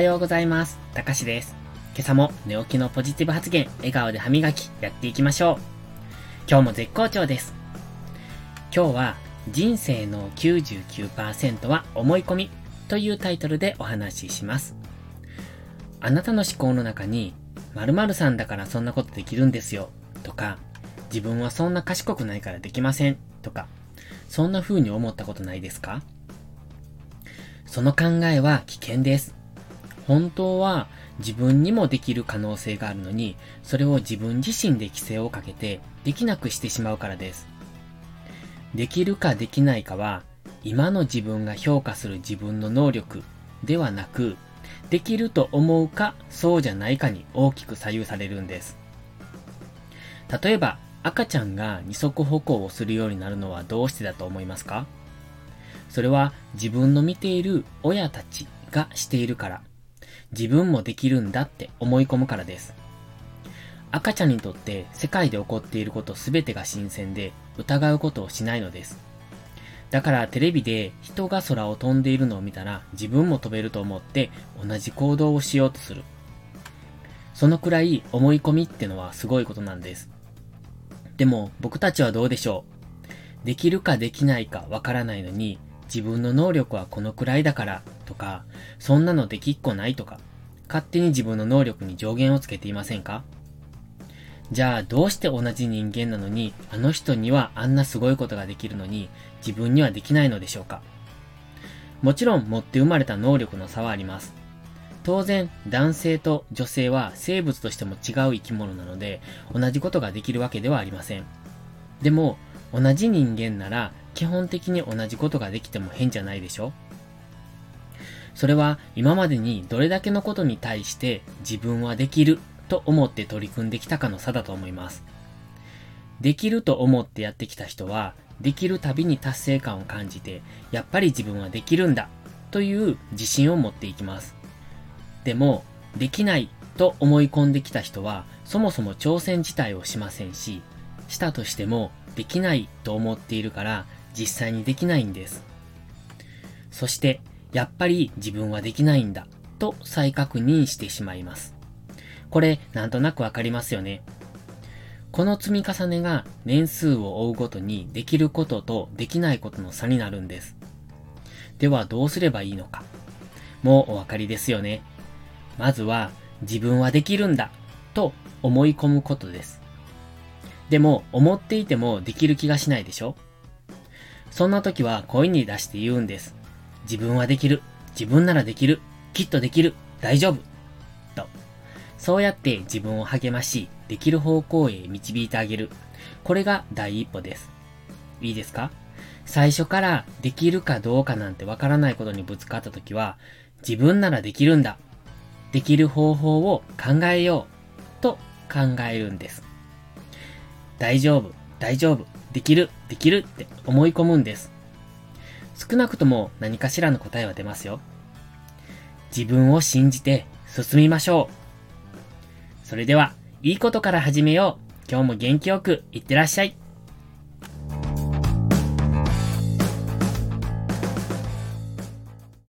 はようございます。たかしです。今朝も寝起きのポジティブ発言、笑顔で歯磨き、やっていきましょう。今日も絶好調です。今日は、人生の99%は思い込みというタイトルでお話しします。あなたの思考の中に、〇〇さんだからそんなことできるんですよ、とか、自分はそんな賢くないからできません、とか、そんな風に思ったことないですか？その考えは危険です。本当は自分にもできる可能性があるのに、それを自分自身で規制をかけてできなくしてしまうからです。できるかできないかは、今の自分が評価する自分の能力ではなく、できると思うかそうじゃないかに大きく左右されるんです。例えば、赤ちゃんが二足歩行をするようになるのはどうしてだと思いますか？それは自分の見ている親たちがしているから、自分もできるんだって思い込むからです。赤ちゃんにとって世界で起こっていることすべてが新鮮で疑うことをしないのです。だからテレビで人が空を飛んでいるのを見たら自分も飛べると思って同じ行動をしようとする。そのくらい思い込みってのはすごいことなんです。でも僕たちはどうでしょう？できるかできないかわからないのに自分の能力はこのくらいだからとか、そんなのできっこないとか、勝手に自分の能力に上限をつけていませんか？じゃあどうして同じ人間なのに、あの人にはあんなすごいことができるのに、自分にはできないのでしょうか？もちろん持って生まれた能力の差はあります。当然、男性と女性は生物としても違う生き物なので、同じことができるわけではありません。でも、同じ人間なら基本的に同じことができても変じゃないでしょ？それは今までにどれだけのことに対して自分はできると思って取り組んできたかの差だと思います。できると思ってやってきた人は、できるたびに達成感を感じて、やっぱり自分はできるんだという自信を持っていきます。でも、できないと思い込んできた人は、そもそも挑戦自体をしませんし、したとしてもできないと思っているから実際にできないんです。そして、やっぱり自分はできないんだと再確認してしまいます。これ、なんとなくわかりますよね。この積み重ねが年数を追うごとにできることとできないことの差になるんです。ではどうすればいいのか。もうお分かりですよね。まずは自分はできるんだと思い込むことです。でも思っていてもできる気がしないでしょそんな時は声に出して言うんです。自分はできる。自分ならできる。きっとできる。大丈夫。と。そうやって自分を励まし、できる方向へ導いてあげる。これが第一歩です。いいですか？最初からできるかどうかなんてわからないことにぶつかった時は、自分ならできるんだ。できる方法を考えよう。と考えるんです。大丈夫、大丈夫、できる、できるって思い込むんです。少なくとも何かしらの答えは出ますよ。自分を信じて進みましょう。それでは、いいことから始めよう。今日も元気よくいってらっしゃい。